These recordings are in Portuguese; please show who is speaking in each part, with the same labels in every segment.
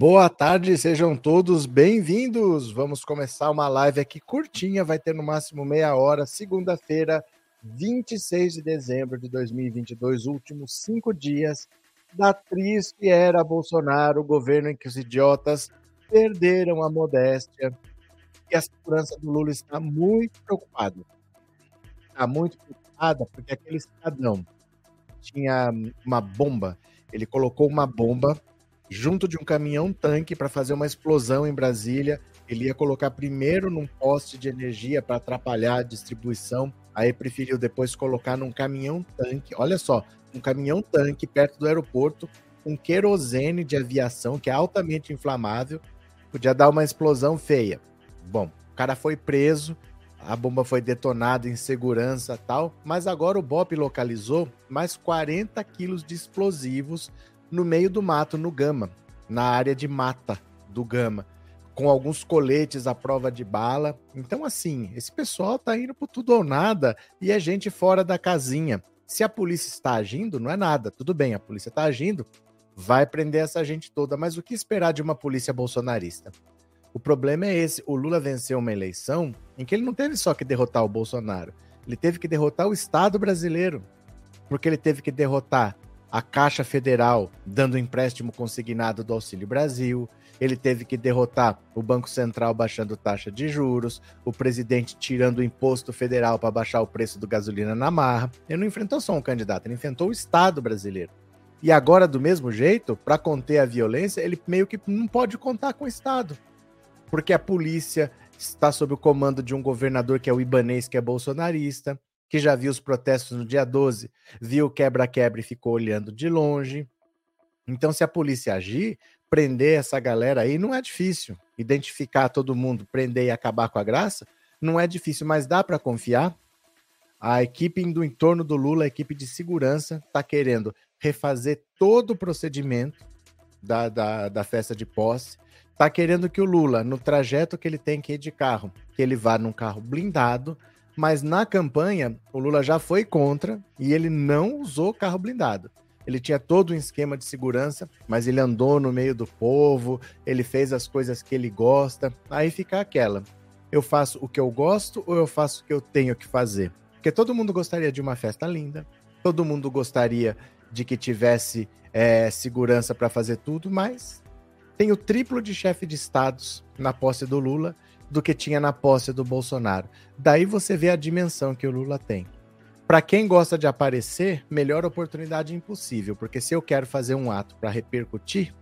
Speaker 1: Boa tarde, sejam todos bem-vindos. Vamos começar uma live aqui curtinha, vai ter no máximo meia hora, segunda-feira, 26 de dezembro de 2022, últimos cinco dias da triste era Bolsonaro, o governo em que os idiotas perderam a modéstia e a segurança do Lula está muito preocupada. Está muito preocupada porque aquele cidadão tinha uma bomba, ele colocou uma bomba junto de um caminhão-tanque para fazer uma explosão em Brasília. Ele ia colocar primeiro num poste de energia para atrapalhar a distribuição, aí preferiu depois colocar num caminhão-tanque. Olha só, um caminhão-tanque perto do aeroporto, com querosene de aviação, que é altamente inflamável, podia dar uma explosão feia. Bom, o cara foi preso, a bomba foi detonada em segurança tal, mas agora o BOP localizou mais 40 quilos de explosivos no meio do mato, no Gama, na área de mata do Gama, com alguns coletes à prova de bala. Então, assim, esse pessoal tá indo por tudo ou nada e é gente fora da casinha. Se a polícia está agindo, não é nada. Tudo bem, a polícia está agindo, vai prender essa gente toda. Mas o que esperar de uma polícia bolsonarista? O problema é esse: o Lula venceu uma eleição em que ele não teve só que derrotar o Bolsonaro, ele teve que derrotar o Estado brasileiro, porque ele teve que derrotar a Caixa Federal dando empréstimo consignado do Auxílio Brasil, ele teve que derrotar o Banco Central baixando taxa de juros, o presidente tirando o imposto federal para baixar o preço do gasolina na marra. Ele não enfrentou só um candidato, ele enfrentou o Estado brasileiro. E agora, do mesmo jeito, para conter a violência, ele meio que não pode contar com o Estado. Porque a polícia está sob o comando de um governador que é o Ibanês, que é bolsonarista que já viu os protestos no dia 12, viu quebra-quebra e ficou olhando de longe. Então, se a polícia agir, prender essa galera aí não é difícil. Identificar todo mundo, prender e acabar com a graça, não é difícil, mas dá para confiar. A equipe do entorno do Lula, a equipe de segurança, está querendo refazer todo o procedimento da, da, da festa de posse. Está querendo que o Lula, no trajeto que ele tem que ir de carro, que ele vá num carro blindado, mas na campanha o Lula já foi contra e ele não usou carro blindado. Ele tinha todo um esquema de segurança, mas ele andou no meio do povo, ele fez as coisas que ele gosta. Aí fica aquela: eu faço o que eu gosto ou eu faço o que eu tenho que fazer? Porque todo mundo gostaria de uma festa linda, todo mundo gostaria de que tivesse é, segurança para fazer tudo, mas tem o triplo de chefe de estados na posse do Lula do que tinha na posse do Bolsonaro. Daí você vê a dimensão que o Lula tem. Para quem gosta de aparecer, melhor oportunidade impossível, porque se eu quero fazer um ato para repercutir,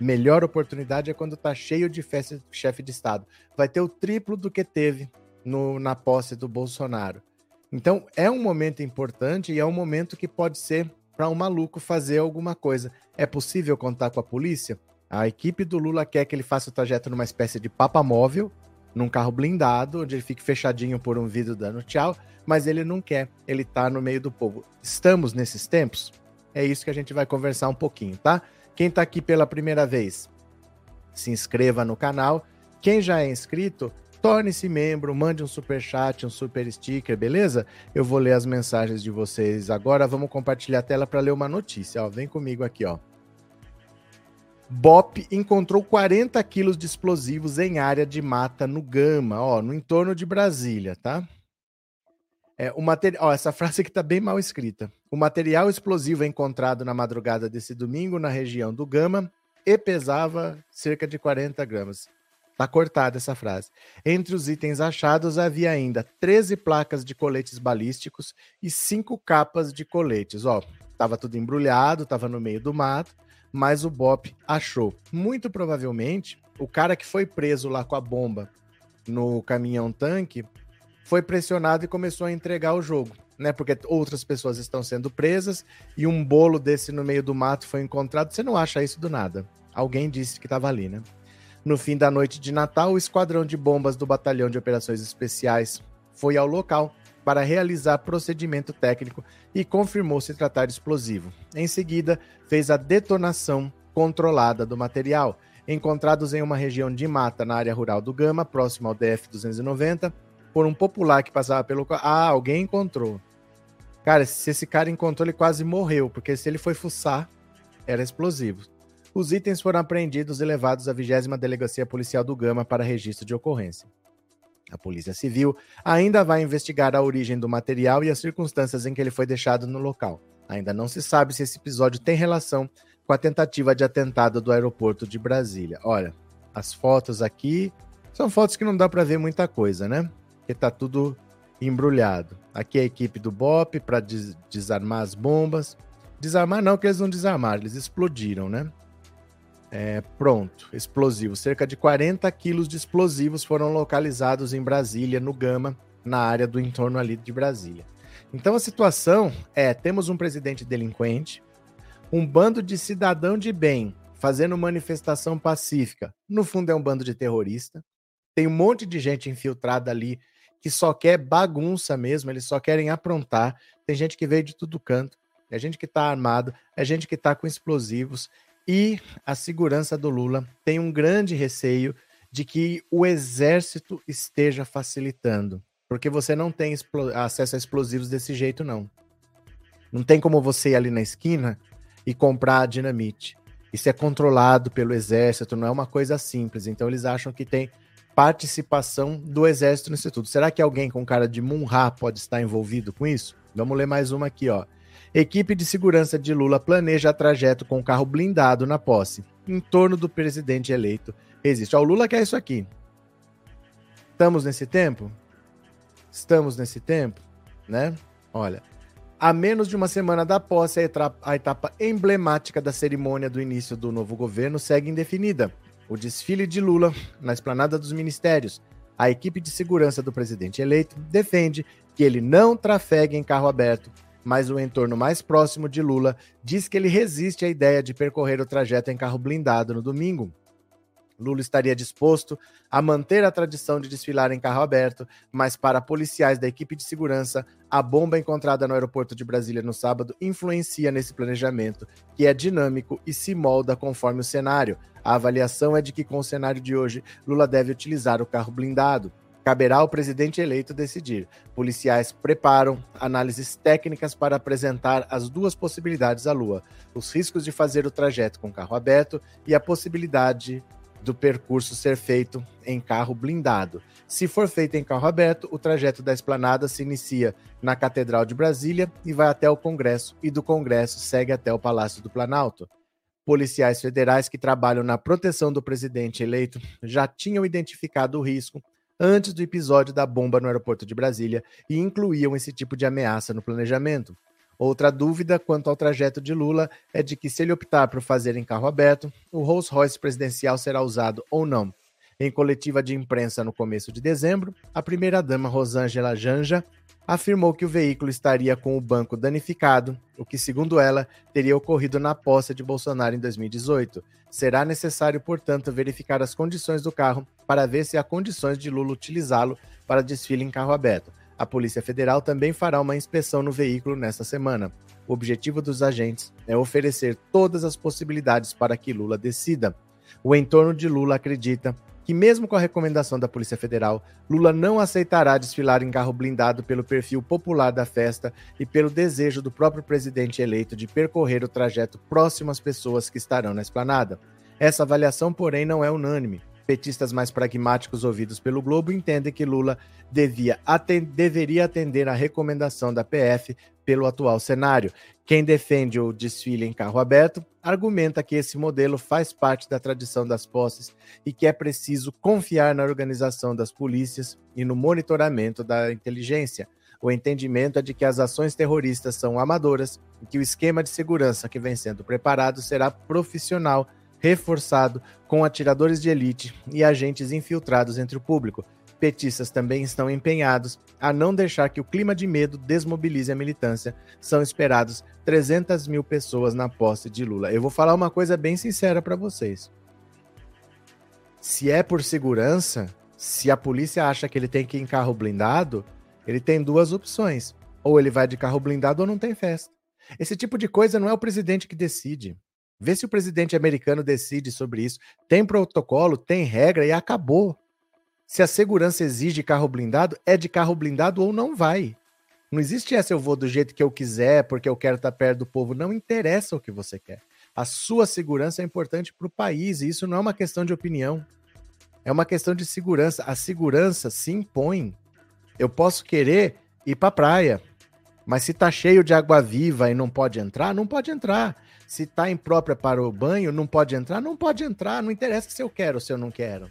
Speaker 1: melhor oportunidade é quando tá cheio de chefe de Estado. Vai ter o triplo do que teve no, na posse do Bolsonaro. Então é um momento importante e é um momento que pode ser para um maluco fazer alguma coisa. É possível contar com a polícia? A equipe do Lula quer que ele faça o trajeto numa espécie de papa móvel, num carro blindado, onde ele fique fechadinho por um vidro dando tchau, mas ele não quer, ele tá no meio do povo. Estamos nesses tempos? É isso que a gente vai conversar um pouquinho, tá? Quem tá aqui pela primeira vez, se inscreva no canal. Quem já é inscrito, torne-se membro, mande um super chat, um super sticker, beleza? Eu vou ler as mensagens de vocês agora. Vamos compartilhar a tela para ler uma notícia, ó. Vem comigo aqui, ó. BOP encontrou 40 quilos de explosivos em área de mata no Gama, ó, no entorno de Brasília, tá? É, o material, essa frase aqui tá bem mal escrita. O material explosivo encontrado na madrugada desse domingo na região do Gama e pesava cerca de 40 gramas. Tá cortada essa frase. Entre os itens achados havia ainda 13 placas de coletes balísticos e 5 capas de coletes. Ó, tava tudo embrulhado, tava no meio do mato mas o Bop achou. Muito provavelmente, o cara que foi preso lá com a bomba no caminhão tanque foi pressionado e começou a entregar o jogo, né? Porque outras pessoas estão sendo presas e um bolo desse no meio do mato foi encontrado. Você não acha isso do nada. Alguém disse que estava ali, né? No fim da noite de Natal, o esquadrão de bombas do Batalhão de Operações Especiais foi ao local para realizar procedimento técnico e confirmou se tratar de explosivo. Em seguida, fez a detonação controlada do material, encontrados em uma região de mata na área rural do Gama, próximo ao DF-290, por um popular que passava pelo. Ah, alguém encontrou. Cara, se esse cara encontrou, ele quase morreu, porque se ele foi fuçar, era explosivo. Os itens foram apreendidos e levados à 20 Delegacia Policial do Gama para registro de ocorrência. A Polícia Civil ainda vai investigar a origem do material e as circunstâncias em que ele foi deixado no local. Ainda não se sabe se esse episódio tem relação com a tentativa de atentado do aeroporto de Brasília. Olha, as fotos aqui são fotos que não dá para ver muita coisa, né? Porque tá tudo embrulhado. Aqui é a equipe do BOP para des desarmar as bombas. Desarmar não, que eles não desarmaram, eles explodiram, né? É, pronto, explosivo. Cerca de 40 quilos de explosivos foram localizados em Brasília, no Gama, na área do entorno ali de Brasília. Então a situação é: temos um presidente delinquente, um bando de cidadão de bem fazendo manifestação pacífica. No fundo, é um bando de terrorista. Tem um monte de gente infiltrada ali que só quer bagunça mesmo, eles só querem aprontar. Tem gente que veio de tudo canto, é gente que está armado, é gente que está com explosivos, e a segurança do Lula tem um grande receio de que o exército esteja facilitando, porque você não tem acesso a explosivos desse jeito, não. Não tem como você ir ali na esquina e comprar dinamite. Isso é controlado pelo exército, não é uma coisa simples. Então eles acham que tem participação do exército nisso tudo. Será que alguém com cara de Munra pode estar envolvido com isso? Vamos ler mais uma aqui, ó. Equipe de segurança de Lula planeja trajeto com carro blindado na posse, em torno do presidente eleito. Existe. Ó, o Lula quer isso aqui. Estamos nesse tempo? Estamos nesse tempo, né? Olha, a menos de uma semana da posse, a etapa emblemática da cerimônia do início do novo governo segue indefinida. O desfile de Lula na esplanada dos ministérios. A equipe de segurança do presidente eleito defende que ele não trafegue em carro aberto mas o entorno mais próximo de Lula diz que ele resiste à ideia de percorrer o trajeto em carro blindado no domingo. Lula estaria disposto a manter a tradição de desfilar em carro aberto, mas para policiais da equipe de segurança, a bomba encontrada no aeroporto de Brasília no sábado influencia nesse planejamento, que é dinâmico e se molda conforme o cenário. A avaliação é de que, com o cenário de hoje, Lula deve utilizar o carro blindado. Caberá ao presidente eleito decidir. Policiais preparam análises técnicas para apresentar as duas possibilidades à Lua: os riscos de fazer o trajeto com carro aberto e a possibilidade do percurso ser feito em carro blindado. Se for feito em carro aberto, o trajeto da esplanada se inicia na Catedral de Brasília e vai até o Congresso, e do Congresso segue até o Palácio do Planalto. Policiais federais que trabalham na proteção do presidente eleito já tinham identificado o risco antes do episódio da bomba no aeroporto de Brasília e incluíam esse tipo de ameaça no planejamento. Outra dúvida quanto ao trajeto de Lula é de que, se ele optar por fazer em carro aberto, o Rolls Royce presidencial será usado ou não. Em coletiva de imprensa no começo de dezembro, a primeira-dama Rosângela Janja afirmou que o veículo estaria com o banco danificado, o que, segundo ela, teria ocorrido na posse de Bolsonaro em 2018. Será necessário, portanto, verificar as condições do carro para ver se há condições de Lula utilizá-lo para desfile em carro aberto. A Polícia Federal também fará uma inspeção no veículo nesta semana. O objetivo dos agentes é oferecer todas as possibilidades para que Lula decida. O entorno de Lula acredita que, mesmo com a recomendação da Polícia Federal, Lula não aceitará desfilar em carro blindado pelo perfil popular da festa e pelo desejo do próprio presidente eleito de percorrer o trajeto próximo às pessoas que estarão na esplanada. Essa avaliação, porém, não é unânime. Petistas mais pragmáticos ouvidos pelo Globo entendem que Lula devia atend deveria atender à recomendação da PF pelo atual cenário. Quem defende o desfile em carro aberto argumenta que esse modelo faz parte da tradição das posses e que é preciso confiar na organização das polícias e no monitoramento da inteligência. O entendimento é de que as ações terroristas são amadoras e que o esquema de segurança que vem sendo preparado será profissional, reforçado com atiradores de elite e agentes infiltrados entre o público Petistas também estão empenhados a não deixar que o clima de medo desmobilize a militância. São esperados 300 mil pessoas na posse de Lula. Eu vou falar uma coisa bem sincera para vocês. Se é por segurança, se a polícia acha que ele tem que ir em carro blindado, ele tem duas opções. Ou ele vai de carro blindado ou não tem festa. Esse tipo de coisa não é o presidente que decide. Vê se o presidente americano decide sobre isso. Tem protocolo, tem regra e acabou. Se a segurança exige carro blindado, é de carro blindado ou não vai. Não existe essa eu vou do jeito que eu quiser, porque eu quero estar perto do povo. Não interessa o que você quer. A sua segurança é importante para o país, e isso não é uma questão de opinião. É uma questão de segurança. A segurança se impõe. Eu posso querer ir para a praia, mas se tá cheio de água viva e não pode entrar, não pode entrar. Se tá imprópria para o banho, não pode entrar, não pode entrar. Não interessa se eu quero ou se eu não quero.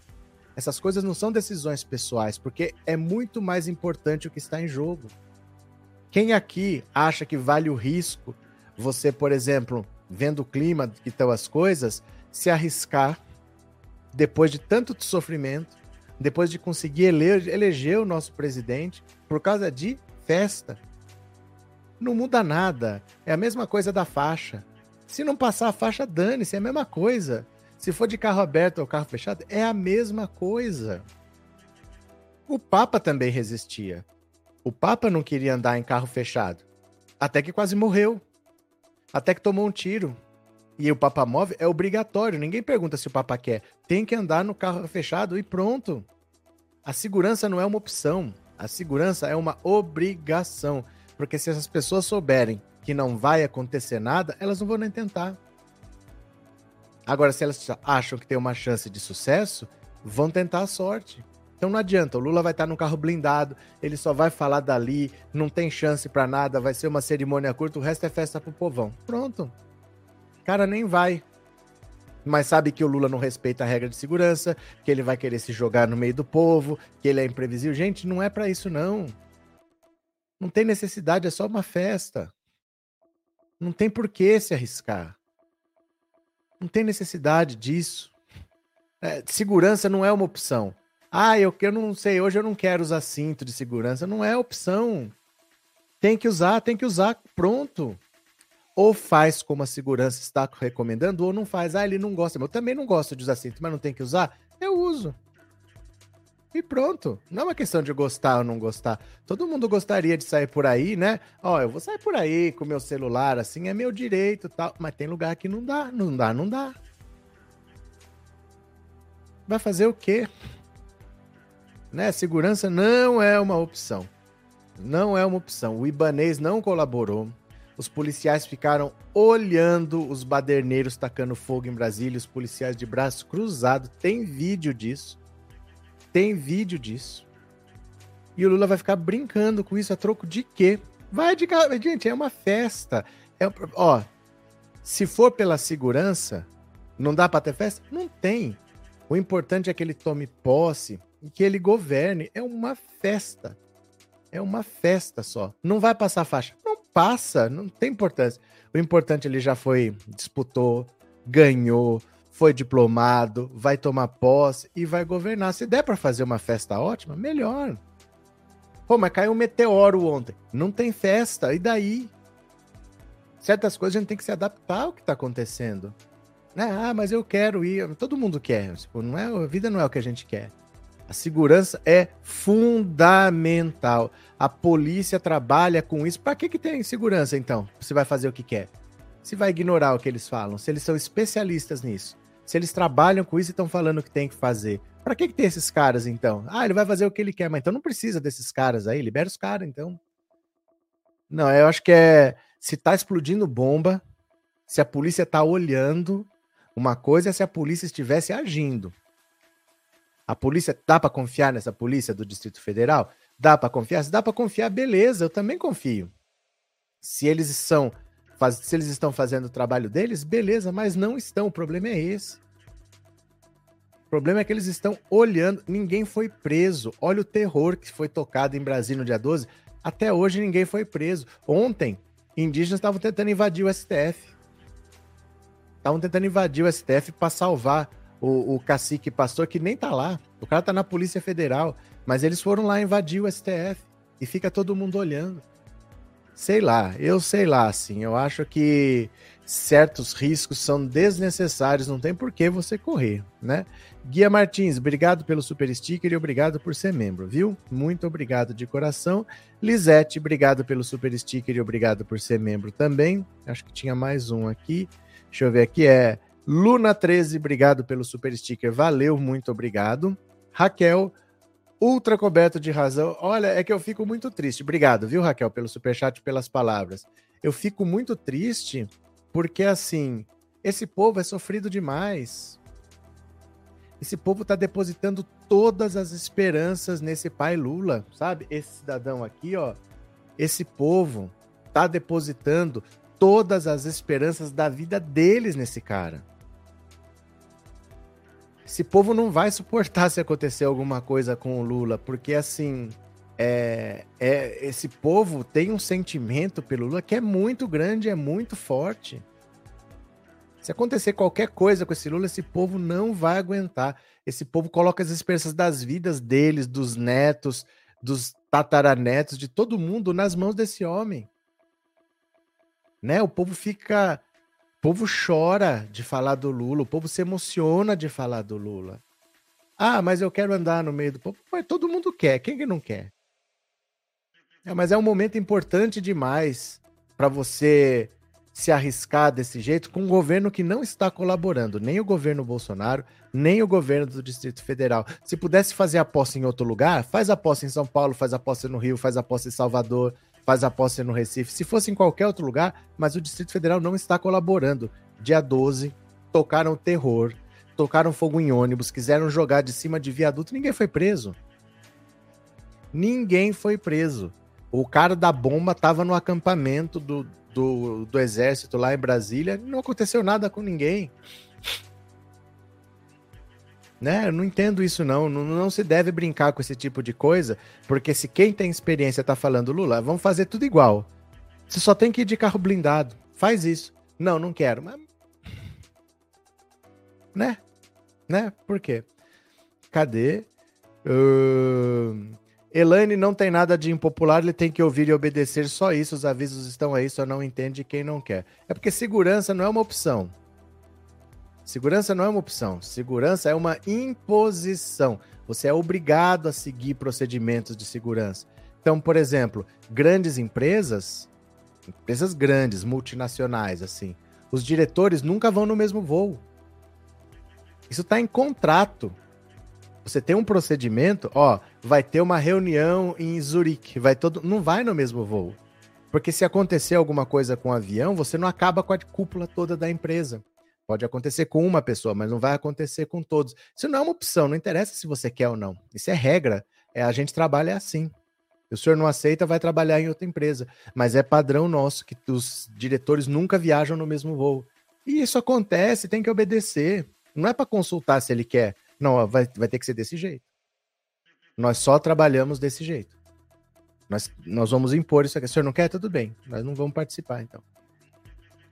Speaker 1: Essas coisas não são decisões pessoais, porque é muito mais importante o que está em jogo. Quem aqui acha que vale o risco você, por exemplo, vendo o clima que estão as coisas, se arriscar depois de tanto sofrimento, depois de conseguir eleger, eleger o nosso presidente por causa de festa? Não muda nada. É a mesma coisa da faixa. Se não passar a faixa, dane-se, é a mesma coisa. Se for de carro aberto ou carro fechado, é a mesma coisa. O Papa também resistia. O Papa não queria andar em carro fechado. Até que quase morreu. Até que tomou um tiro. E o Papa móvel é obrigatório. Ninguém pergunta se o Papa quer. Tem que andar no carro fechado e pronto. A segurança não é uma opção. A segurança é uma obrigação. Porque se essas pessoas souberem que não vai acontecer nada, elas não vão nem tentar. Agora, se elas acham que tem uma chance de sucesso, vão tentar a sorte. Então não adianta, o Lula vai estar num carro blindado, ele só vai falar dali, não tem chance para nada, vai ser uma cerimônia curta, o resto é festa pro povão. Pronto. Cara nem vai. Mas sabe que o Lula não respeita a regra de segurança, que ele vai querer se jogar no meio do povo, que ele é imprevisível. Gente, não é para isso não. Não tem necessidade, é só uma festa. Não tem por que se arriscar. Não tem necessidade disso. É, segurança não é uma opção. Ah, eu, eu não sei, hoje eu não quero usar cinto de segurança. Não é opção. Tem que usar, tem que usar, pronto. Ou faz como a segurança está recomendando, ou não faz. Ah, ele não gosta. Eu também não gosto de usar cinto, mas não tem que usar? Eu uso. E pronto. Não é uma questão de gostar ou não gostar. Todo mundo gostaria de sair por aí, né? Ó, eu vou sair por aí com meu celular, assim, é meu direito tal. Mas tem lugar que não dá, não dá, não dá. Vai fazer o quê? Né? Segurança não é uma opção. Não é uma opção. O Ibanês não colaborou. Os policiais ficaram olhando os baderneiros tacando fogo em Brasília, os policiais de braço cruzado. Tem vídeo disso. Tem vídeo disso. E o Lula vai ficar brincando com isso a troco de quê? Vai de Gente, é uma festa. É, ó, se for pela segurança, não dá para ter festa? Não tem. O importante é que ele tome posse e que ele governe. É uma festa. É uma festa só. Não vai passar faixa. Não passa, não tem importância. O importante ele já foi, disputou, ganhou, foi diplomado, vai tomar posse e vai governar. Se der para fazer uma festa ótima, melhor. Pô, mas caiu um meteoro ontem. Não tem festa, e daí? Certas coisas a gente tem que se adaptar ao que está acontecendo. Né? Ah, mas eu quero ir. Todo mundo quer. Tipo, não é, a vida não é o que a gente quer. A segurança é fundamental. A polícia trabalha com isso. Para que, que tem segurança, então? Você vai fazer o que quer? Se vai ignorar o que eles falam, se eles são especialistas nisso, se eles trabalham com isso e estão falando que tem que fazer. Para que, que tem esses caras, então? Ah, ele vai fazer o que ele quer, mas então não precisa desses caras aí, libera os caras, então. Não, eu acho que é. Se tá explodindo bomba, se a polícia tá olhando, uma coisa é se a polícia estivesse agindo. A polícia, dá para confiar nessa polícia do Distrito Federal? Dá para confiar? Se dá para confiar, beleza, eu também confio. Se eles são, faz, se eles estão fazendo o trabalho deles, beleza, mas não estão. O problema é esse. O problema é que eles estão olhando, ninguém foi preso. Olha o terror que foi tocado em Brasília no dia 12. Até hoje ninguém foi preso. Ontem, indígenas estavam tentando invadir o STF. Estavam tentando invadir o STF para salvar o, o cacique pastor que nem tá lá. O cara tá na Polícia Federal, mas eles foram lá invadir o STF e fica todo mundo olhando. Sei lá, eu sei lá, assim, eu acho que certos riscos são desnecessários, não tem por que você correr, né? Guia Martins, obrigado pelo super sticker e obrigado por ser membro, viu? Muito obrigado de coração. Lisete, obrigado pelo super sticker e obrigado por ser membro também. Acho que tinha mais um aqui. Deixa eu ver aqui, é Luna13, obrigado pelo super sticker, valeu, muito obrigado. Raquel, ultra coberto de razão. Olha, é que eu fico muito triste. Obrigado, viu, Raquel, pelo super chat, pelas palavras. Eu fico muito triste porque assim, Esse povo é sofrido demais. Esse povo está depositando todas as esperanças nesse pai Lula, sabe? Esse cidadão aqui, ó. Esse povo está depositando todas as esperanças da vida deles nesse cara. Esse povo não vai suportar se acontecer alguma coisa com o Lula, porque assim, é, é, esse povo tem um sentimento pelo Lula que é muito grande, é muito forte. Se acontecer qualquer coisa com esse Lula, esse povo não vai aguentar. Esse povo coloca as esperanças das vidas deles, dos netos, dos tataranetos, de todo mundo nas mãos desse homem. Né? O povo fica. O povo chora de falar do Lula, o povo se emociona de falar do Lula. Ah, mas eu quero andar no meio do povo. Todo mundo quer, quem que não quer? É, mas é um momento importante demais para você se arriscar desse jeito com um governo que não está colaborando, nem o governo Bolsonaro, nem o governo do Distrito Federal. Se pudesse fazer aposta em outro lugar, faz aposta em São Paulo, faz aposta no Rio, faz aposta em Salvador, faz aposta no Recife. Se fosse em qualquer outro lugar, mas o Distrito Federal não está colaborando. Dia 12, tocaram terror, tocaram fogo em ônibus, quiseram jogar de cima de viaduto, ninguém foi preso. Ninguém foi preso. O cara da bomba estava no acampamento do, do, do exército lá em Brasília, não aconteceu nada com ninguém. Né? Eu não entendo isso não. não. não. se deve brincar com esse tipo de coisa, porque se quem tem experiência tá falando Lula, vamos fazer tudo igual. Você só tem que ir de carro blindado. Faz isso. Não, não quero. Mas... Né? Né? Por quê? Cadê? Uh... Elaine não tem nada de impopular, ele tem que ouvir e obedecer só isso. Os avisos estão aí, só não entende quem não quer. É porque segurança não é uma opção. Segurança não é uma opção. Segurança é uma imposição. Você é obrigado a seguir procedimentos de segurança. Então, por exemplo, grandes empresas, empresas grandes, multinacionais, assim, os diretores nunca vão no mesmo voo. Isso está em contrato. Você tem um procedimento, ó, vai ter uma reunião em Zurique, vai todo, não vai no mesmo voo. Porque se acontecer alguma coisa com o avião, você não acaba com a cúpula toda da empresa. Pode acontecer com uma pessoa, mas não vai acontecer com todos. Isso não é uma opção, não interessa se você quer ou não. Isso é regra. É a gente trabalha assim. O senhor não aceita, vai trabalhar em outra empresa. Mas é padrão nosso que os diretores nunca viajam no mesmo voo. E isso acontece, tem que obedecer. Não é para consultar se ele quer. Não, vai, vai ter que ser desse jeito. Nós só trabalhamos desse jeito. Nós, nós vamos impor isso aqui. O senhor não quer? Tudo bem. Nós não vamos participar, então.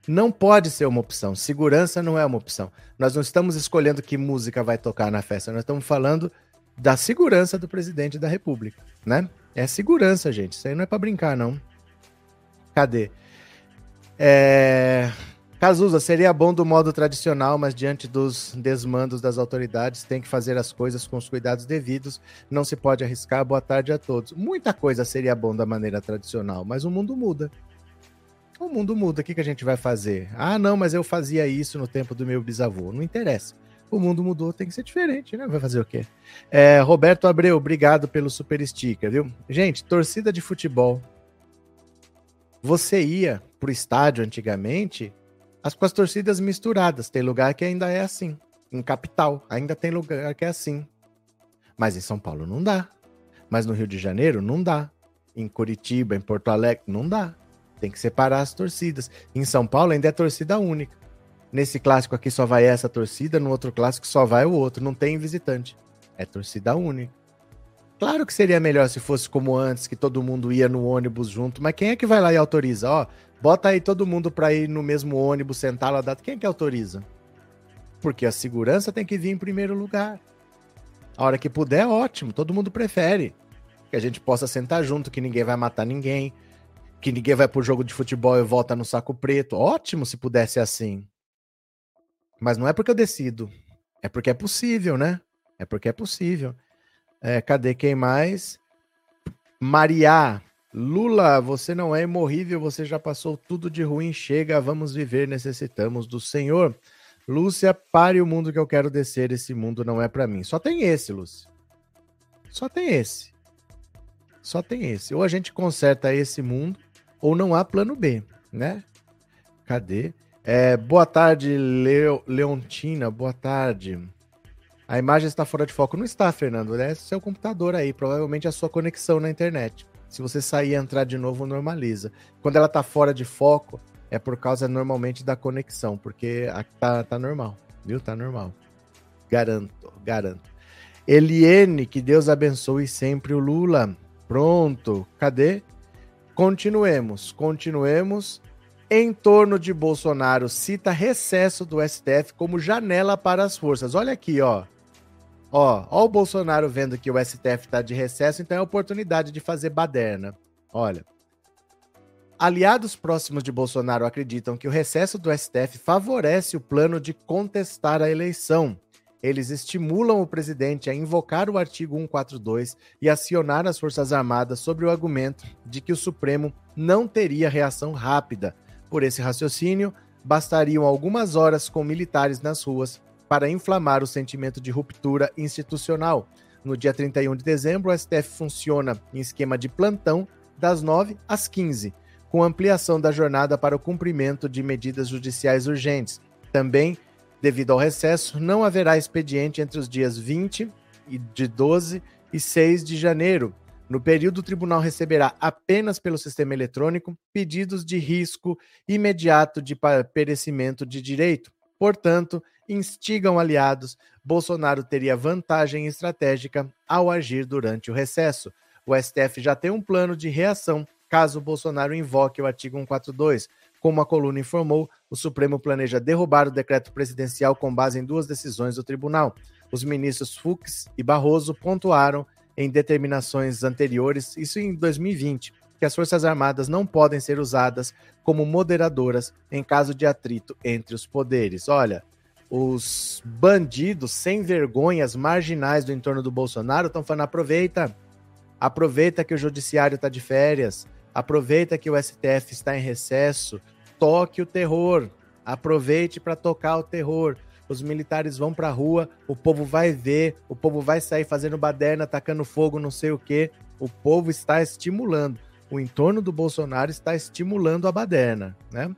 Speaker 1: Não pode ser uma opção. Segurança não é uma opção. Nós não estamos escolhendo que música vai tocar na festa. Nós estamos falando da segurança do presidente da República, né? É segurança, gente. Isso aí não é para brincar, não. Cadê? É... Cazuza, seria bom do modo tradicional, mas diante dos desmandos das autoridades, tem que fazer as coisas com os cuidados devidos, não se pode arriscar. Boa tarde a todos. Muita coisa seria bom da maneira tradicional, mas o mundo muda. O mundo muda, o que, que a gente vai fazer? Ah, não, mas eu fazia isso no tempo do meu bisavô. Não interessa. O mundo mudou, tem que ser diferente, né? Vai fazer o quê? É, Roberto Abreu, obrigado pelo super sticker, viu? Gente, torcida de futebol. Você ia pro estádio antigamente as, com as torcidas misturadas. Tem lugar que ainda é assim. Em capital, ainda tem lugar que é assim. Mas em São Paulo não dá. Mas no Rio de Janeiro não dá. Em Curitiba, em Porto Alegre, não dá. Tem que separar as torcidas. Em São Paulo ainda é torcida única. Nesse clássico aqui só vai essa torcida, no outro clássico só vai o outro. Não tem visitante. É torcida única. Claro que seria melhor se fosse como antes, que todo mundo ia no ônibus junto, mas quem é que vai lá e autoriza? Ó, Bota aí todo mundo para ir no mesmo ônibus, sentar lá dentro. Quem é que autoriza? Porque a segurança tem que vir em primeiro lugar. A hora que puder, ótimo, todo mundo prefere. Que a gente possa sentar junto, que ninguém vai matar ninguém, que ninguém vai pro jogo de futebol e volta no saco preto. Ótimo se pudesse assim. Mas não é porque eu decido. É porque é possível, né? É porque é possível. É, cadê quem mais? Maria, Lula, você não é imorrível, você já passou tudo de ruim, chega, vamos viver, necessitamos do Senhor. Lúcia, pare o mundo que eu quero descer, esse mundo não é para mim. Só tem esse, Lúcia. Só tem esse. Só tem esse. Ou a gente conserta esse mundo, ou não há plano B, né? Cadê? É, boa tarde, Leo, Leontina. Boa tarde. A imagem está fora de foco. Não está, Fernando. É seu computador aí. Provavelmente a sua conexão na internet. Se você sair e entrar de novo, normaliza. Quando ela está fora de foco, é por causa normalmente da conexão, porque tá, tá normal, viu? Tá normal. Garanto, garanto. Eliene, que Deus abençoe sempre o Lula. Pronto, cadê? Continuemos, continuemos. Em torno de Bolsonaro, cita recesso do STF como janela para as forças. Olha aqui, ó. Ó, ó o Bolsonaro vendo que o STF está de recesso, então é oportunidade de fazer baderna. Olha. Aliados próximos de Bolsonaro acreditam que o recesso do STF favorece o plano de contestar a eleição. Eles estimulam o presidente a invocar o artigo 142 e acionar as Forças Armadas sobre o argumento de que o Supremo não teria reação rápida. Por esse raciocínio, bastariam algumas horas com militares nas ruas para inflamar o sentimento de ruptura institucional. No dia 31 de dezembro, o STF funciona em esquema de plantão das 9 às 15 com ampliação da jornada para o cumprimento de medidas judiciais urgentes. Também, devido ao recesso, não haverá expediente entre os dias 20 de 12 e 6 de janeiro. No período, o tribunal receberá apenas pelo sistema eletrônico pedidos de risco imediato de perecimento de direito. Portanto, instigam aliados, Bolsonaro teria vantagem estratégica ao agir durante o recesso. O STF já tem um plano de reação caso Bolsonaro invoque o artigo 142. Como a coluna informou, o Supremo planeja derrubar o decreto presidencial com base em duas decisões do tribunal. Os ministros Fux e Barroso pontuaram em determinações anteriores, isso em 2020, que as Forças Armadas não podem ser usadas como moderadoras em caso de atrito entre os poderes. Olha, os bandidos sem vergonhas marginais do entorno do Bolsonaro estão falando: aproveita, aproveita que o judiciário está de férias, Aproveita que o STF está em recesso, toque o terror. Aproveite para tocar o terror. Os militares vão para a rua, o povo vai ver, o povo vai sair fazendo baderna, atacando fogo, não sei o quê. O povo está estimulando. O entorno do Bolsonaro está estimulando a baderna, né?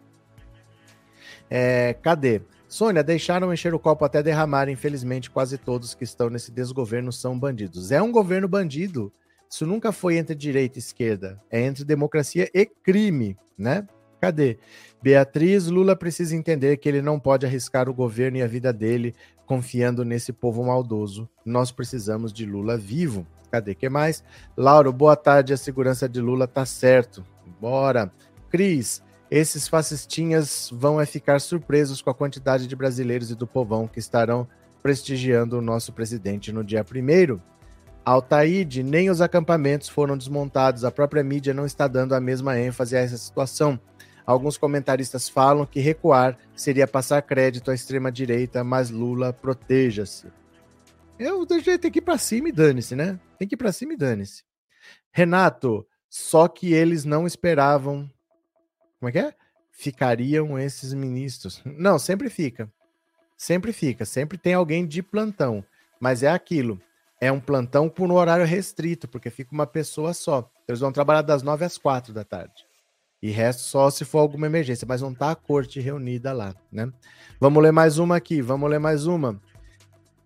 Speaker 1: É, cadê? Sônia, deixaram encher o copo até derramar. Infelizmente, quase todos que estão nesse desgoverno são bandidos. É um governo bandido. Isso nunca foi entre direita e esquerda, é entre democracia e crime, né? Cadê? Beatriz Lula precisa entender que ele não pode arriscar o governo e a vida dele confiando nesse povo maldoso. Nós precisamos de Lula vivo. Cadê que mais? Lauro, boa tarde. A segurança de Lula tá certo. Bora. Cris, esses fascistinhas vão é ficar surpresos com a quantidade de brasileiros e do povão que estarão prestigiando o nosso presidente no dia primeiro. Altaíde, nem os acampamentos foram desmontados, a própria mídia não está dando a mesma ênfase a essa situação. Alguns comentaristas falam que recuar seria passar crédito à extrema-direita, mas Lula proteja-se. Eu tenho que ir para cima e dane-se, né? Tem que ir para cima e dane-se. Renato, só que eles não esperavam. Como é que é? Ficariam esses ministros. Não, sempre fica. Sempre fica. Sempre tem alguém de plantão. Mas é aquilo é um plantão por um horário restrito, porque fica uma pessoa só. Eles vão trabalhar das 9 às 4 da tarde. E resto só se for alguma emergência, mas não tá a corte reunida lá, né? Vamos ler mais uma aqui, vamos ler mais uma.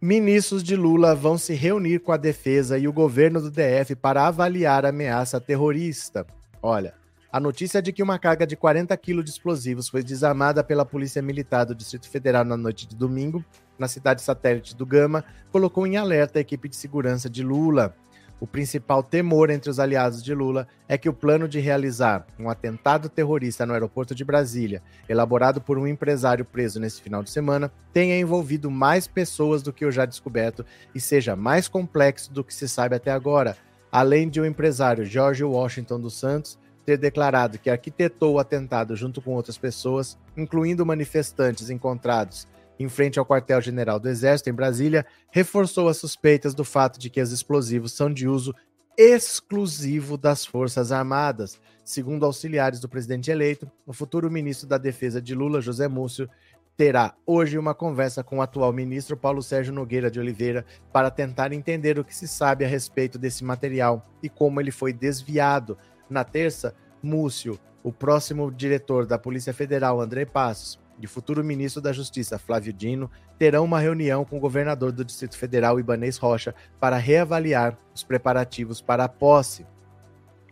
Speaker 1: Ministros de Lula vão se reunir com a defesa e o governo do DF para avaliar a ameaça terrorista. Olha, a notícia de que uma carga de 40 quilos de explosivos foi desarmada pela Polícia Militar do Distrito Federal na noite de domingo na cidade satélite do Gama, colocou em alerta a equipe de segurança de Lula. O principal temor entre os aliados de Lula é que o plano de realizar um atentado terrorista no aeroporto de Brasília, elaborado por um empresário preso nesse final de semana, tenha envolvido mais pessoas do que o já descoberto e seja mais complexo do que se sabe até agora. Além de o empresário George Washington dos Santos ter declarado que arquitetou o atentado junto com outras pessoas, incluindo manifestantes encontrados em frente ao quartel-general do Exército em Brasília, reforçou as suspeitas do fato de que os explosivos são de uso exclusivo das Forças Armadas. Segundo auxiliares do presidente eleito, o futuro ministro da Defesa de Lula, José Múcio, terá hoje uma conversa com o atual ministro Paulo Sérgio Nogueira de Oliveira para tentar entender o que se sabe a respeito desse material e como ele foi desviado. Na terça, Múcio, o próximo diretor da Polícia Federal, André Passos, e o futuro ministro da Justiça, Flávio Dino, terão uma reunião com o governador do Distrito Federal, Ibanês Rocha, para reavaliar os preparativos para a posse.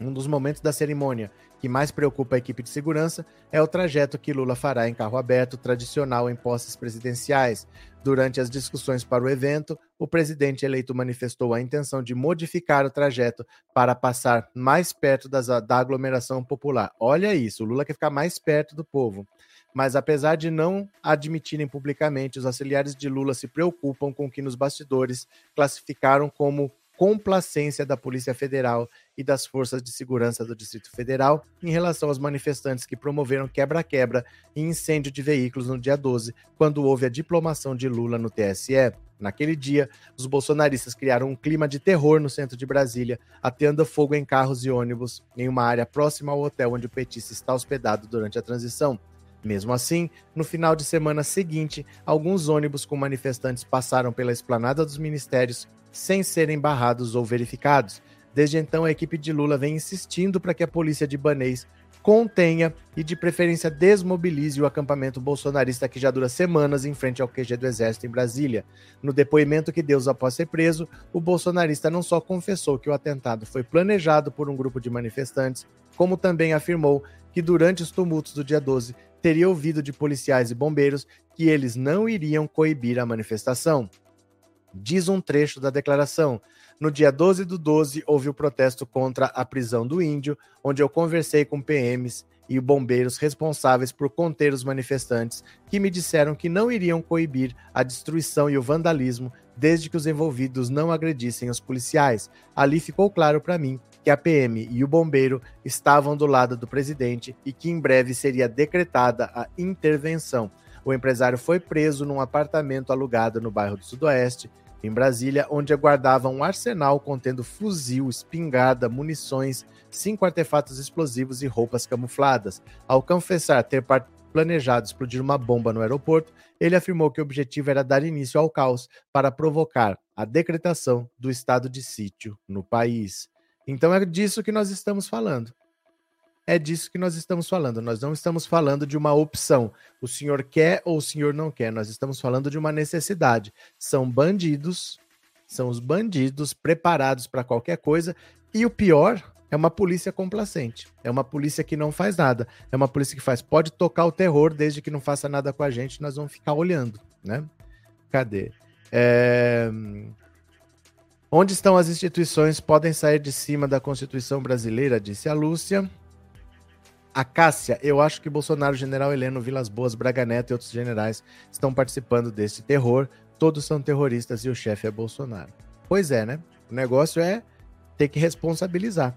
Speaker 1: Um dos momentos da cerimônia que mais preocupa a equipe de segurança é o trajeto que Lula fará em carro aberto, tradicional em posses presidenciais. Durante as discussões para o evento, o presidente eleito manifestou a intenção de modificar o trajeto para passar mais perto das, da aglomeração popular. Olha isso, o Lula quer ficar mais perto do povo. Mas apesar de não admitirem publicamente, os auxiliares de Lula se preocupam com o que nos bastidores classificaram como complacência da Polícia Federal e das forças de segurança do Distrito Federal em relação aos manifestantes que promoveram quebra-quebra e incêndio de veículos no dia 12, quando houve a diplomação de Lula no TSE. Naquele dia, os bolsonaristas criaram um clima de terror no centro de Brasília, ateando fogo em carros e ônibus em uma área próxima ao hotel onde o petista está hospedado durante a transição. Mesmo assim, no final de semana seguinte, alguns ônibus com manifestantes passaram pela esplanada dos ministérios sem serem barrados ou verificados. Desde então, a equipe de Lula vem insistindo para que a polícia de Banês contenha e, de preferência, desmobilize o acampamento bolsonarista que já dura semanas em frente ao QG do Exército em Brasília. No depoimento que deu após ser preso, o bolsonarista não só confessou que o atentado foi planejado por um grupo de manifestantes, como também afirmou que durante os tumultos do dia 12 teria ouvido de policiais e bombeiros que eles não iriam coibir a manifestação. Diz um trecho da declaração. No dia 12 do 12, houve o protesto contra a prisão do índio, onde eu conversei com PMs e bombeiros responsáveis por conter os manifestantes, que me disseram que não iriam coibir a destruição e o vandalismo desde que os envolvidos não agredissem os policiais. Ali ficou claro para mim que a PM e o bombeiro estavam do lado do presidente e que em breve seria decretada a intervenção. O empresário foi preso num apartamento alugado no bairro do Sudoeste, em Brasília, onde aguardava um arsenal contendo fuzil, espingarda, munições, cinco artefatos explosivos e roupas camufladas. Ao confessar ter planejado explodir uma bomba no aeroporto, ele afirmou que o objetivo era dar início ao caos para provocar a decretação do estado de sítio no país. Então é disso que nós estamos falando é disso que nós estamos falando. Nós não estamos falando de uma opção. O senhor quer ou o senhor não quer. Nós estamos falando de uma necessidade. São bandidos, são os bandidos preparados para qualquer coisa. E o pior é uma polícia complacente. É uma polícia que não faz nada. É uma polícia que faz, pode tocar o terror desde que não faça nada com a gente. Nós vamos ficar olhando, né? Cadê? É... Onde estão as instituições? Podem sair de cima da Constituição brasileira, disse a Lúcia. A Cássia, eu acho que Bolsonaro, General Heleno, Vilas Boas, Braga Neto e outros generais estão participando desse terror. Todos são terroristas e o chefe é Bolsonaro. Pois é, né? O negócio é ter que responsabilizar.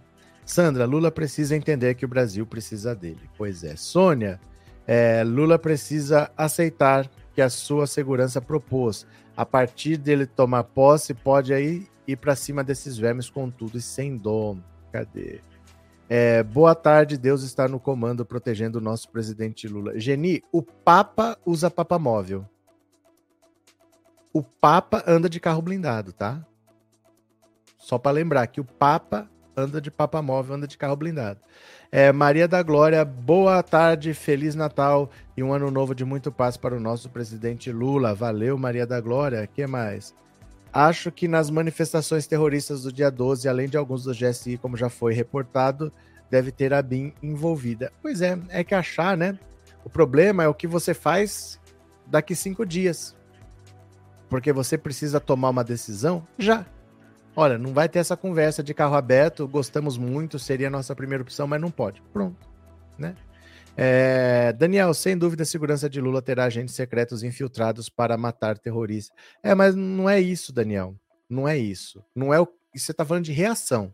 Speaker 1: Sandra, Lula precisa entender que o Brasil precisa dele. Pois é. Sônia, é, Lula precisa aceitar que a sua segurança propôs. A partir dele tomar posse, pode aí ir para cima desses vermes com tudo e sem dom. Cadê? É, boa tarde, Deus está no comando protegendo o nosso presidente Lula. Geni, o Papa usa Papa móvel. O Papa anda de carro blindado, tá? Só para lembrar que o Papa anda de Papa móvel, anda de carro blindado. É, Maria da Glória, boa tarde, Feliz Natal e um ano novo de muito paz para o nosso presidente Lula. Valeu, Maria da Glória. que mais? Acho que nas manifestações terroristas do dia 12, além de alguns do GSI, como já foi reportado, deve ter a BIM envolvida. Pois é, é que achar, né? O problema é o que você faz daqui cinco dias. Porque você precisa tomar uma decisão já. Olha, não vai ter essa conversa de carro aberto, gostamos muito, seria a nossa primeira opção, mas não pode. Pronto, né? É, Daniel, sem dúvida, a segurança de Lula terá agentes secretos infiltrados para matar terroristas. É, mas não é isso, Daniel. Não é isso. Não é o. Você está falando de reação.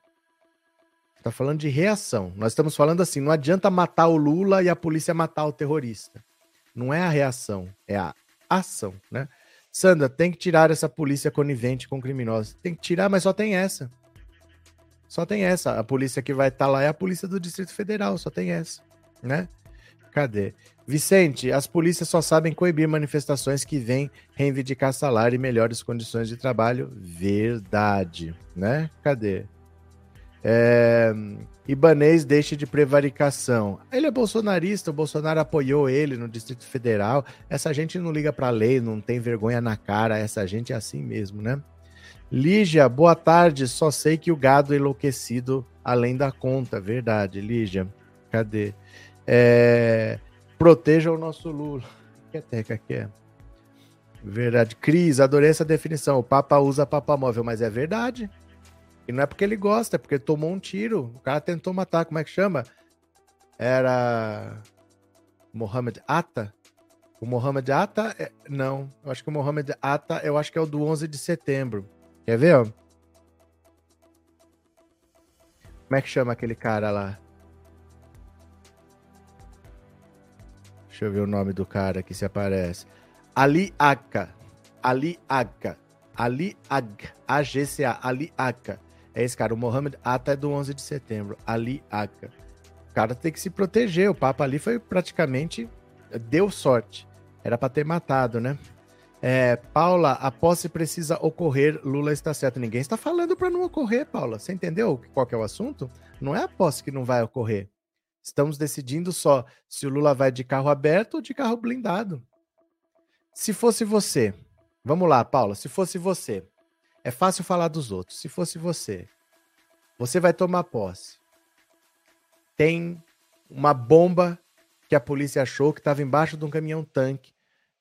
Speaker 1: Está falando de reação. Nós estamos falando assim: não adianta matar o Lula e a polícia matar o terrorista. Não é a reação, é a ação, né? Sandra, tem que tirar essa polícia conivente com criminosos. Tem que tirar, mas só tem essa. Só tem essa. A polícia que vai estar tá lá é a polícia do Distrito Federal, só tem essa, né? Cadê? Vicente, as polícias só sabem coibir manifestações que vêm reivindicar salário e melhores condições de trabalho. Verdade, né? Cadê? É, Ibanês deixe de prevaricação. Ele é bolsonarista, o Bolsonaro apoiou ele no Distrito Federal. Essa gente não liga para lei, não tem vergonha na cara. Essa gente é assim mesmo, né? Lígia, boa tarde. Só sei que o gado é enlouquecido além da conta. Verdade, Lígia. Cadê? É... Proteja o nosso Lula. Que teca que é? Verdade. Cris, adorei essa definição. O Papa usa papamóvel, mas é verdade. E não é porque ele gosta, é porque tomou um tiro. O cara tentou matar, como é que chama? Era. Mohamed Atta? O Mohamed Atta. É... Não, eu acho que o Mohamed Atta, eu acho que é o do 11 de setembro. Quer ver, ó? Como é que chama aquele cara lá? Deixa eu ver o nome do cara que se aparece. Ali Aka. Ali Aka. Ali Ag. A-G-C-A. Ali Aka. É esse cara. O Mohamed Atta é do 11 de setembro. Ali Aka. O cara tem que se proteger. O Papa ali foi praticamente. Deu sorte. Era para ter matado, né? É, Paula, a posse precisa ocorrer, Lula está certo. Ninguém está falando para não ocorrer, Paula. Você entendeu qual que é o assunto? Não é a posse que não vai ocorrer. Estamos decidindo só se o Lula vai de carro aberto ou de carro blindado. Se fosse você, vamos lá, Paula, se fosse você, é fácil falar dos outros. Se fosse você, você vai tomar posse. Tem uma bomba que a polícia achou que estava embaixo de um caminhão-tanque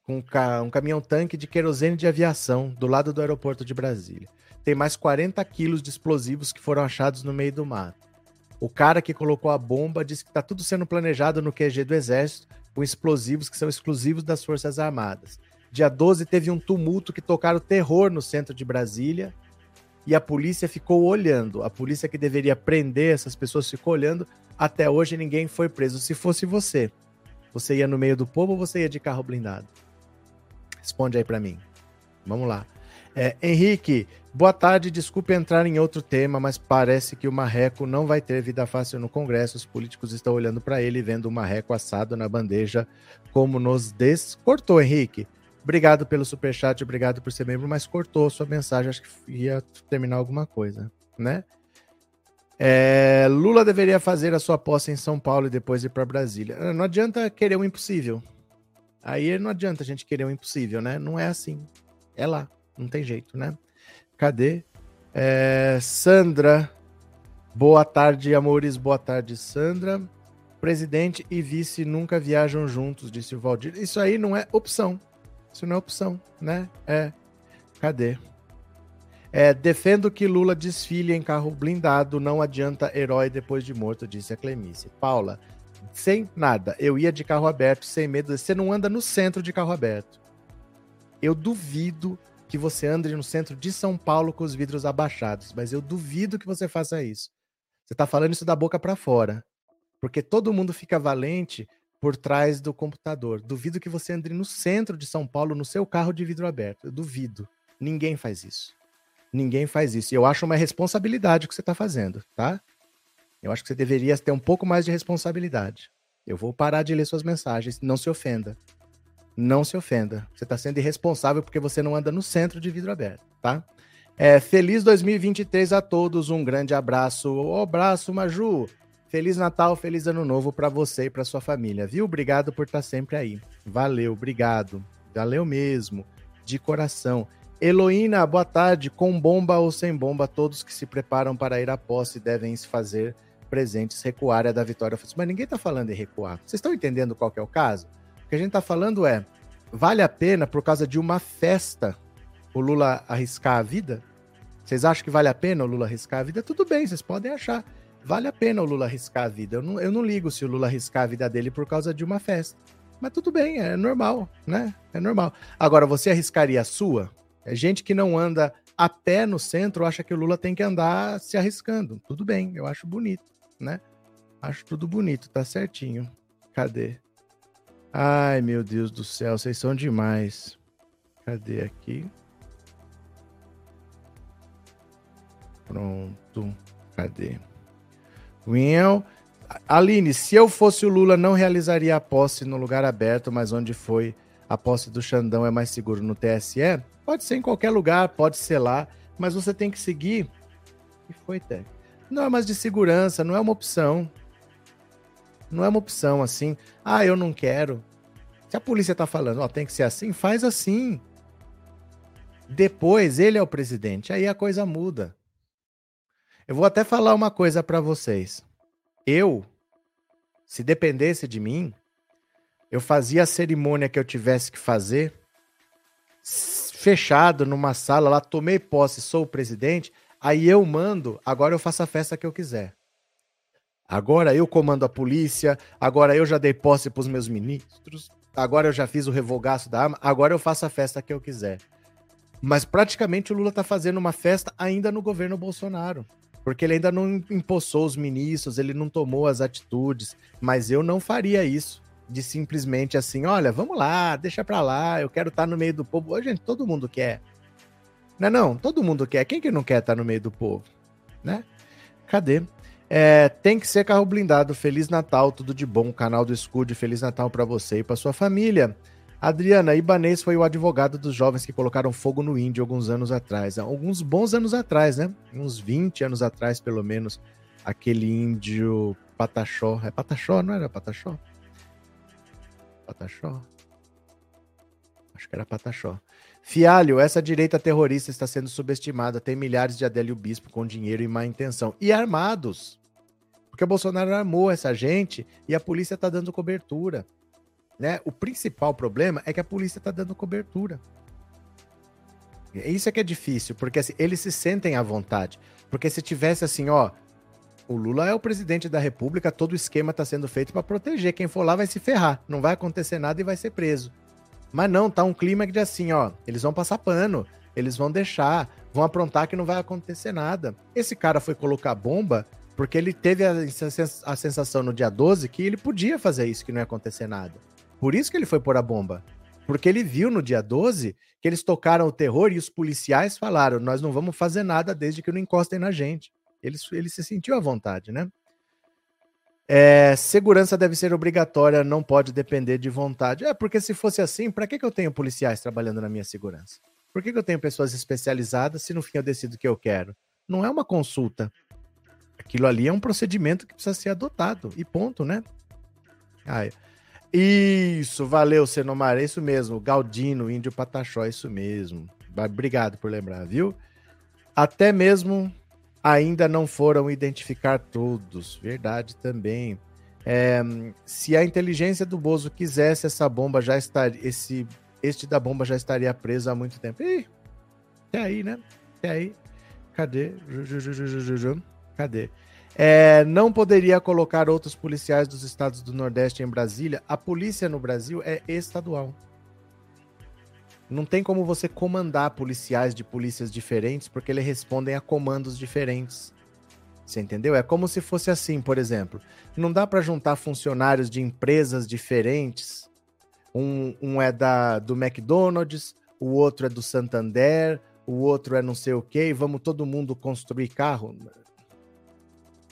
Speaker 1: com um caminhão-tanque de querosene de aviação do lado do aeroporto de Brasília. Tem mais 40 quilos de explosivos que foram achados no meio do mato. O cara que colocou a bomba disse que está tudo sendo planejado no QG do Exército com explosivos que são exclusivos das Forças Armadas. Dia 12 teve um tumulto que tocaram terror no centro de Brasília e a polícia ficou olhando. A polícia que deveria prender essas pessoas ficou olhando. Até hoje ninguém foi preso. Se fosse você, você ia no meio do povo ou você ia de carro blindado? Responde aí para mim. Vamos lá. É, Henrique, boa tarde. Desculpe entrar em outro tema, mas parece que o Marreco não vai ter vida fácil no Congresso. Os políticos estão olhando para ele, vendo o Marreco assado na bandeja, como nos descortou, Henrique. Obrigado pelo superchat, obrigado por ser membro, mas cortou sua mensagem. Acho que ia terminar alguma coisa, né? É, Lula deveria fazer a sua posse em São Paulo e depois ir para Brasília. Não adianta querer o impossível. Aí não adianta a gente querer o impossível, né? Não é assim. É lá. Não tem jeito, né? Cadê? É, Sandra. Boa tarde, amores. Boa tarde, Sandra. Presidente e vice nunca viajam juntos, disse o Valdir. Isso aí não é opção. Isso não é opção, né? É. Cadê? É, defendo que Lula desfile em carro blindado, não adianta herói depois de morto, disse a Clemice. Paula, sem nada. Eu ia de carro aberto, sem medo. Você não anda no centro de carro aberto. Eu duvido que você ande no centro de São Paulo com os vidros abaixados, mas eu duvido que você faça isso. Você está falando isso da boca para fora. Porque todo mundo fica valente por trás do computador. Duvido que você ande no centro de São Paulo no seu carro de vidro aberto. Eu duvido. Ninguém faz isso. Ninguém faz isso. E eu acho uma responsabilidade o que você está fazendo, tá? Eu acho que você deveria ter um pouco mais de responsabilidade. Eu vou parar de ler suas mensagens. Não se ofenda. Não se ofenda. Você está sendo irresponsável porque você não anda no centro de vidro aberto, tá? É, feliz 2023 a todos. Um grande abraço. Um abraço, Maju. Feliz Natal, feliz Ano Novo para você e para sua família, viu? Obrigado por estar tá sempre aí. Valeu, obrigado. Valeu mesmo, de coração. Heloína, boa tarde. Com bomba ou sem bomba, todos que se preparam para ir à posse devem se fazer presentes recuar é da vitória. Mas ninguém está falando em recuar. Vocês estão entendendo qual é o caso? O que a gente está falando é: vale a pena, por causa de uma festa, o Lula arriscar a vida? Vocês acham que vale a pena o Lula arriscar a vida? Tudo bem, vocês podem achar. Vale a pena o Lula arriscar a vida. Eu não, eu não ligo se o Lula arriscar a vida dele por causa de uma festa. Mas tudo bem, é normal, né? É normal. Agora, você arriscaria a sua? É gente que não anda a pé no centro acha que o Lula tem que andar se arriscando. Tudo bem, eu acho bonito né? Acho tudo bonito, tá certinho. Cadê? Ai, meu Deus do céu, vocês são demais. Cadê aqui? Pronto. Cadê? Aline, se eu fosse o Lula, não realizaria a posse no lugar aberto, mas onde foi a posse do Xandão é mais seguro no TSE? Pode ser em qualquer lugar, pode ser lá, mas você tem que seguir. E foi, Tec? Normas de segurança não é uma opção. Não é uma opção assim. Ah, eu não quero. Se a polícia tá falando, ó, tem que ser assim, faz assim. Depois ele é o presidente, aí a coisa muda. Eu vou até falar uma coisa para vocês. Eu, se dependesse de mim, eu fazia a cerimônia que eu tivesse que fazer fechado numa sala lá, tomei posse, sou o presidente, aí eu mando, agora eu faço a festa que eu quiser. Agora eu comando a polícia, agora eu já dei posse para os meus ministros, agora eu já fiz o revogaço da arma, agora eu faço a festa que eu quiser. Mas praticamente o Lula está fazendo uma festa ainda no governo Bolsonaro. Porque ele ainda não empossou os ministros, ele não tomou as atitudes. Mas eu não faria isso. De simplesmente assim, olha, vamos lá, deixa pra lá, eu quero estar tá no meio do povo. Ô, gente, todo mundo quer. Não, é não, todo mundo quer. Quem que não quer estar tá no meio do povo? Né? Cadê? É, tem que ser carro blindado. Feliz Natal, tudo de bom. Canal do Escude, Feliz Natal para você e para sua família. Adriana, Ibanês foi o advogado dos jovens que colocaram fogo no índio alguns anos atrás. Alguns bons anos atrás, né? Uns 20 anos atrás, pelo menos. Aquele índio Pataxó. É Pataxó, não era Pataxó? Pataxó? Acho que era Pataxó. Fialho, essa direita terrorista está sendo subestimada. Tem milhares de Adélio Bispo com dinheiro e má intenção. E armados. Porque o Bolsonaro armou essa gente e a polícia está dando cobertura. Né? O principal problema é que a polícia está dando cobertura. Isso é que é difícil, porque assim, eles se sentem à vontade. Porque se tivesse assim, ó, o Lula é o presidente da República, todo o esquema está sendo feito para proteger. Quem for lá vai se ferrar, não vai acontecer nada e vai ser preso. Mas não, tá um clima de assim, ó, eles vão passar pano, eles vão deixar, vão aprontar que não vai acontecer nada. Esse cara foi colocar bomba porque ele teve a, sensação no dia 12 que ele podia fazer isso, que não ia acontecer nada. Por isso que ele foi pôr a bomba. Porque ele viu no dia 12 que eles tocaram o terror e os policiais falaram: nós não vamos fazer nada desde que não encostem na gente. Ele, ele se sentiu à vontade, né? É, segurança deve ser obrigatória, não pode depender de vontade. É, porque se fosse assim, para que, que eu tenho policiais trabalhando na minha segurança? Por que, que eu tenho pessoas especializadas se no fim eu decido o que eu quero? Não é uma consulta. Aquilo ali é um procedimento que precisa ser adotado. E ponto, né? Ah, isso, valeu, Senomar, é isso mesmo. Galdino, Índio Pataxó, é isso mesmo. Obrigado por lembrar, viu? Até mesmo ainda não foram identificar todos. Verdade também. É, se a inteligência do Bozo quisesse, essa bomba já estaria. Esse, este da bomba já estaria preso há muito tempo. Ih, até aí, né? Até aí. Cadê? Cadê? É, não poderia colocar outros policiais dos estados do Nordeste em Brasília. A polícia no Brasil é estadual. Não tem como você comandar policiais de polícias diferentes, porque eles respondem a comandos diferentes. Você entendeu? É como se fosse assim, por exemplo. Não dá para juntar funcionários de empresas diferentes. Um, um é da, do McDonald's, o outro é do Santander, o outro é não sei o quê, e vamos todo mundo construir carro.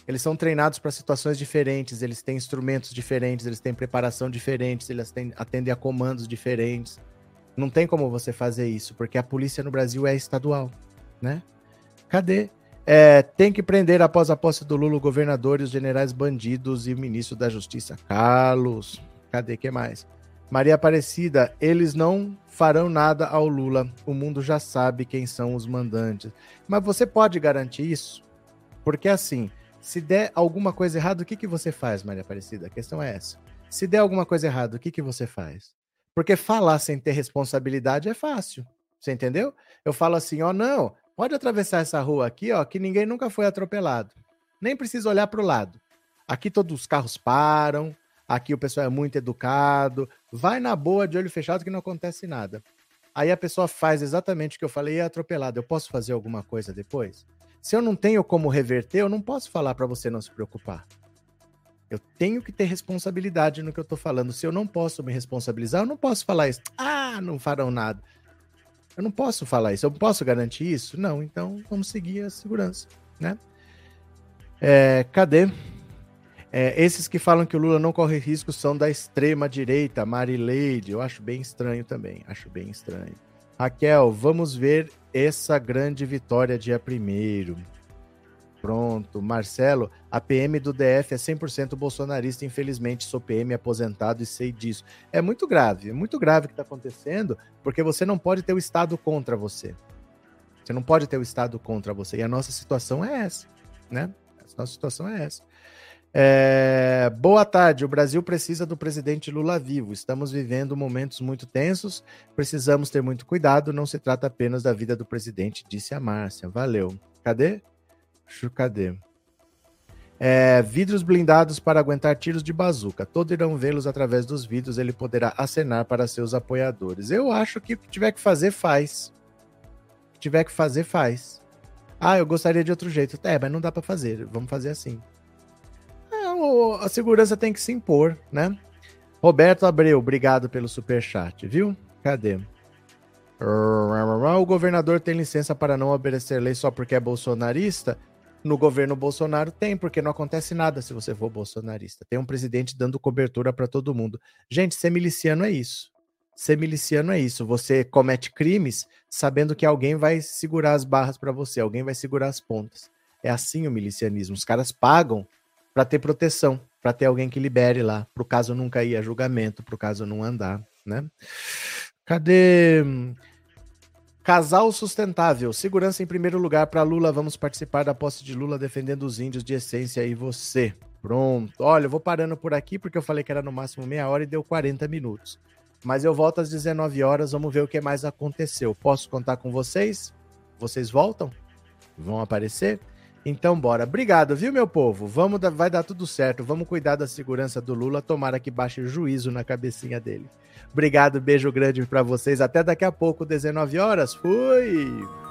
Speaker 1: Eles são treinados para situações diferentes, eles têm instrumentos diferentes, eles têm preparação diferentes, eles têm, atendem a comandos diferentes. Não tem como você fazer isso, porque a polícia no Brasil é estadual, né? Cadê? É, tem que prender após a posse do Lula governadores, generais bandidos e o ministro da Justiça. Carlos, cadê que mais? Maria Aparecida, eles não farão nada ao Lula. O mundo já sabe quem são os mandantes. Mas você pode garantir isso? Porque assim, se der alguma coisa errada, o que, que você faz, Maria Aparecida? A questão é essa. Se der alguma coisa errada, o que, que você faz? Porque falar sem ter responsabilidade é fácil. Você entendeu? Eu falo assim, ó, não, pode atravessar essa rua aqui, ó, que ninguém nunca foi atropelado. Nem precisa olhar para o lado. Aqui todos os carros param, aqui o pessoal é muito educado, vai na boa de olho fechado que não acontece nada. Aí a pessoa faz exatamente o que eu falei e é atropelado. Eu posso fazer alguma coisa depois? Se eu não tenho como reverter, eu não posso falar para você não se preocupar. Eu tenho que ter responsabilidade no que eu tô falando. Se eu não posso me responsabilizar, eu não posso falar isso. Ah, não farão nada. Eu não posso falar isso. Eu posso garantir isso? Não. Então vamos seguir a segurança, né? É, cadê? É, esses que falam que o Lula não corre risco são da extrema direita, Marileide. Eu acho bem estranho também. Acho bem estranho. Raquel, vamos ver essa grande vitória dia primeiro. Pronto. Marcelo, a PM do DF é 100% bolsonarista. Infelizmente, sou PM aposentado e sei disso. É muito grave, é muito grave o que está acontecendo, porque você não pode ter o Estado contra você. Você não pode ter o Estado contra você. E a nossa situação é essa, né? A nossa situação é essa. É... Boa tarde. O Brasil precisa do presidente Lula vivo. Estamos vivendo momentos muito tensos. Precisamos ter muito cuidado. Não se trata apenas da vida do presidente, disse a Márcia. Valeu. Cadê? Cadê? É, vidros blindados para aguentar tiros de bazuca. Todos irão vê-los através dos vidros. Ele poderá acenar para seus apoiadores. Eu acho que o que tiver que fazer, faz. O que tiver que fazer, faz. Ah, eu gostaria de outro jeito. É, mas não dá para fazer. Vamos fazer assim. A segurança tem que se impor, né? Roberto Abreu, obrigado pelo super chat, viu? Cadê? O governador tem licença para não obedecer lei só porque é bolsonarista? No governo Bolsonaro tem, porque não acontece nada se você for bolsonarista. Tem um presidente dando cobertura para todo mundo. Gente, ser miliciano é isso. Ser miliciano é isso. Você comete crimes sabendo que alguém vai segurar as barras para você, alguém vai segurar as pontas. É assim o milicianismo. Os caras pagam para ter proteção, para ter alguém que libere lá, para o caso nunca ir a julgamento, para o caso não andar, né? Cadê? Casal sustentável. Segurança em primeiro lugar para Lula. Vamos participar da posse de Lula defendendo os índios de essência e você. Pronto. Olha, eu vou parando por aqui porque eu falei que era no máximo meia hora e deu 40 minutos. Mas eu volto às 19 horas. Vamos ver o que mais aconteceu. Posso contar com vocês? Vocês voltam? Vão aparecer? Então, bora. Obrigado, viu, meu povo? Vamos, vai dar tudo certo. Vamos cuidar da segurança do Lula. Tomara que baixe juízo na cabecinha dele. Obrigado, beijo grande para vocês. Até daqui a pouco, 19 horas. Fui!